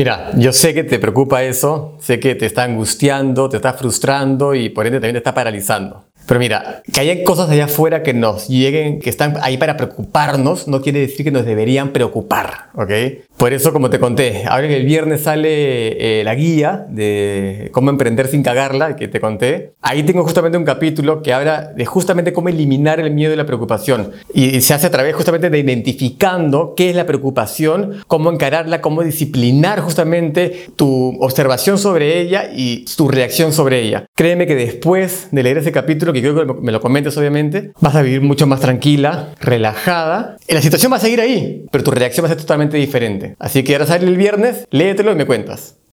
Mira, yo sé que te preocupa eso, sé que te está angustiando, te está frustrando y por ende también te está paralizando. Pero mira, que haya cosas allá afuera que nos lleguen, que están ahí para preocuparnos, no quiere decir que nos deberían preocupar, ¿ok? Por eso, como te conté, ahora el viernes sale eh, la guía de cómo emprender sin cagarla, que te conté, ahí tengo justamente un capítulo que habla de justamente cómo eliminar el miedo y la preocupación. Y se hace a través justamente de identificando qué es la preocupación, cómo encararla, cómo disciplinar justamente tu observación sobre ella y tu reacción sobre ella. Créeme que después de leer ese capítulo, que creo que me lo comentes obviamente, vas a vivir mucho más tranquila, relajada. La situación va a seguir ahí, pero tu reacción va a ser totalmente diferente. Así que ahora sale el viernes, léetelo y me cuentas.